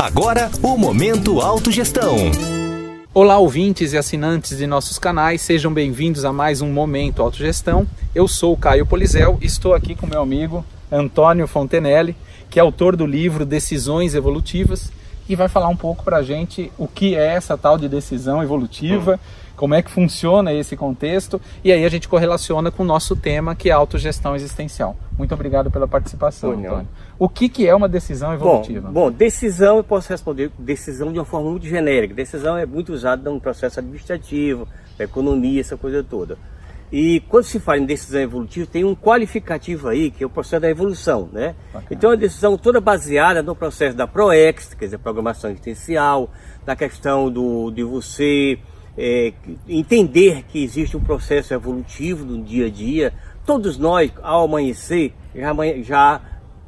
Agora, o Momento Autogestão. Olá, ouvintes e assinantes de nossos canais, sejam bem-vindos a mais um Momento Autogestão. Eu sou o Caio Polizel e estou aqui com meu amigo Antônio Fontenelle, que é autor do livro Decisões Evolutivas e vai falar um pouco para a gente o que é essa tal de decisão evolutiva, como é que funciona esse contexto e aí a gente correlaciona com o nosso tema que é autogestão existencial. Muito obrigado pela participação, Antônio. O que, que é uma decisão evolutiva? Bom, bom, decisão eu posso responder decisão de uma forma muito genérica. Decisão é muito usada no processo administrativo, economia, essa coisa toda. E quando se fala em decisão evolutiva, tem um qualificativo aí, que é o processo da evolução, né? Bacana. Então, é uma decisão toda baseada no processo da ProEx, quer dizer, programação existencial, na questão do, de você é, entender que existe um processo evolutivo no dia a dia. Todos nós, ao amanhecer, já, já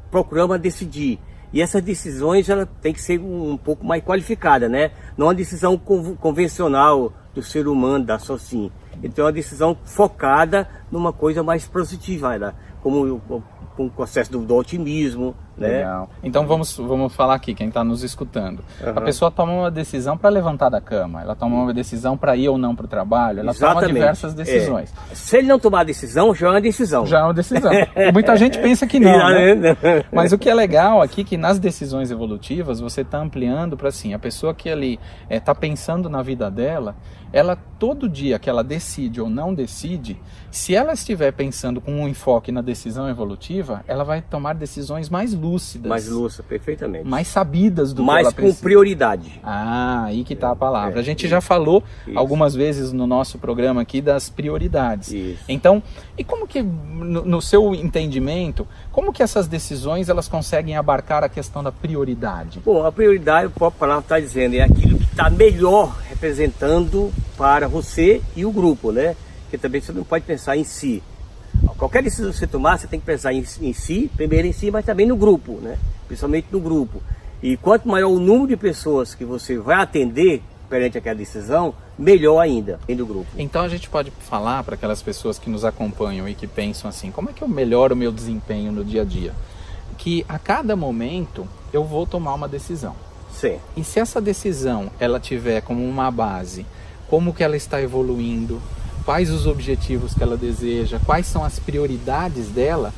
procuramos decidir. E essas decisões ela tem que ser um, pouco mais qualificada, né? Não uma decisão convencional do ser humano, da SOCIM. Então é uma decisão focada numa coisa mais positiva, né? como com o processo do, do otimismo. Né? Legal. Então vamos, vamos falar aqui, quem está nos escutando. Uhum. A pessoa toma uma decisão para levantar da cama, ela toma uma decisão para ir ou não para o trabalho, ela Exatamente. toma diversas decisões. É. Se ele não tomar a decisão, já é uma decisão. Já é uma decisão. Muita gente pensa que não, né? Mas o que é legal aqui é que nas decisões evolutivas você está ampliando para assim, a pessoa que ali está é, pensando na vida dela, ela todo dia que ela decide ou não decide, se ela estiver pensando com um enfoque na decisão evolutiva, ela vai tomar decisões mais lúcidas. Mais lúcidas, perfeitamente. Mais sabidas do mais que ela com prioridade. Ah, aí que está a palavra. É, a gente isso, já falou isso. algumas vezes no nosso programa aqui das prioridades. Isso. Então, e como que no, no seu entendimento, como que essas decisões elas conseguem abarcar a questão da prioridade? Bom, a prioridade, o próprio palavra está dizendo, é aquilo que está melhor representando para você e o grupo, né? Porque também você não pode pensar em si. Qualquer decisão que você tomar, você tem que pensar em, em si, primeiro em si, mas também no grupo, né? Principalmente no grupo. E quanto maior o número de pessoas que você vai atender perante aquela decisão, melhor ainda do grupo. Então a gente pode falar para aquelas pessoas que nos acompanham e que pensam assim, como é que eu melhoro o meu desempenho no dia a dia? Que a cada momento eu vou tomar uma decisão. Sim. E se essa decisão ela tiver como uma base como que ela está evoluindo, quais os objetivos que ela deseja, quais são as prioridades dela,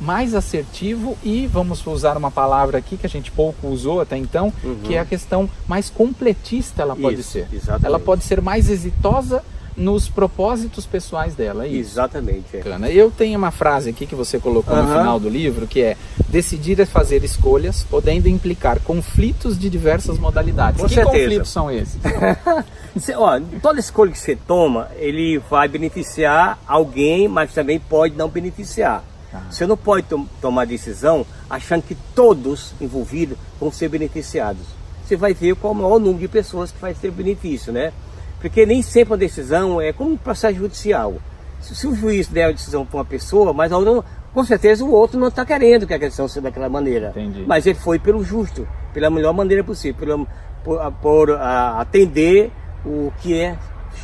mais assertivo e vamos usar uma palavra aqui que a gente pouco usou até então, uhum. que é a questão mais completista ela pode Isso, ser. Exatamente. Ela pode ser mais exitosa nos propósitos pessoais dela. É isso. Exatamente. É. Eu tenho uma frase aqui que você colocou uhum. no final do livro que é decidir é fazer escolhas, podendo implicar conflitos de diversas modalidades. Com que certeza. conflitos são esses? Ó, toda escolha que você toma, ele vai beneficiar alguém, mas também pode não beneficiar. Ah. Você não pode tom tomar decisão achando que todos envolvidos vão ser beneficiados. Você vai ver qual é o maior número de pessoas que vai ter benefício, né? Porque nem sempre a decisão é como um processo judicial. Se, o juiz der a decisão para uma pessoa, mas não, com certeza o outro não está querendo que a decisão seja daquela maneira. Entendi. Mas ele foi pelo justo, pela melhor maneira possível, pela, por, por a, atender o que é,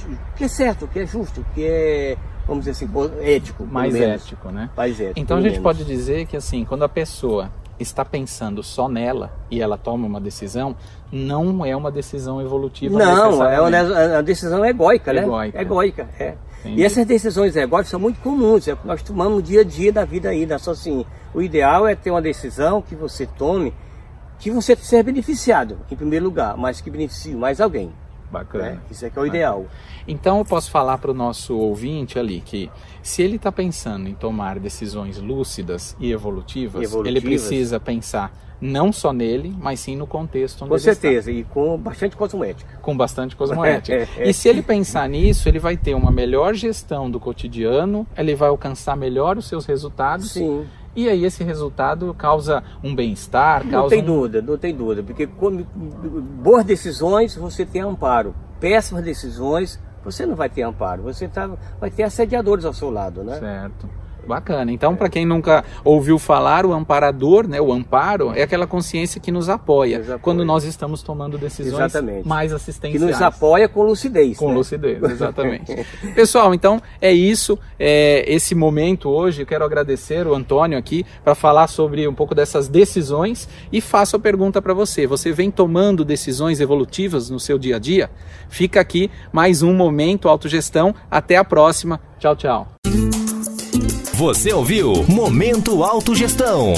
o que é certo, o que é justo, o que é vamos dizer assim, ético. Mais ético, né? Mais ético. Então a gente menos. pode dizer que assim, quando a pessoa está pensando só nela e ela toma uma decisão, não é uma decisão evolutiva. Não, é uma, é uma decisão egóica, né? Egóica. Egóica, é. E essas decisões egóicas são muito comuns, é o que nós tomamos no dia a dia da vida né? Só assim, o ideal é ter uma decisão que você tome, que você seja beneficiado, em primeiro lugar, mas que beneficie mais alguém. Bacana. Né? Isso é que é o Bacana. ideal. Então eu posso falar para o nosso ouvinte ali que se ele está pensando em tomar decisões lúcidas e evolutivas, evolutivas, ele precisa pensar não só nele, mas sim no contexto onde Com ele certeza, está. e com bastante cosmoética. Com bastante cosmoética. É, é, é. E se ele pensar nisso, ele vai ter uma melhor gestão do cotidiano, ele vai alcançar melhor os seus resultados. Sim. E aí esse resultado causa um bem-estar, Não tem um... dúvida, não tem dúvida, porque quando, boas decisões você tem amparo, péssimas decisões você não vai ter amparo, você tá, vai ter assediadores ao seu lado, né? Certo. Bacana. Então, para quem nunca ouviu falar, o amparador, né, o amparo, é aquela consciência que nos apoia, Nos apoia. quando nós estamos tomando decisões Exatamente. mais Que assistenciais. nos apoia com lucidez. Com né? lucidez, exatamente. Pessoal, então é isso. É, esse momento hoje, eu quero agradecer o Antônio aqui para falar sobre um pouco dessas decisões e faço a pergunta para você. Você vem tomando decisões evolutivas no seu dia a dia? Fica aqui mais um momento autogestão. Até a próxima. Tchau, tchau. Você ouviu Momento Autogestão.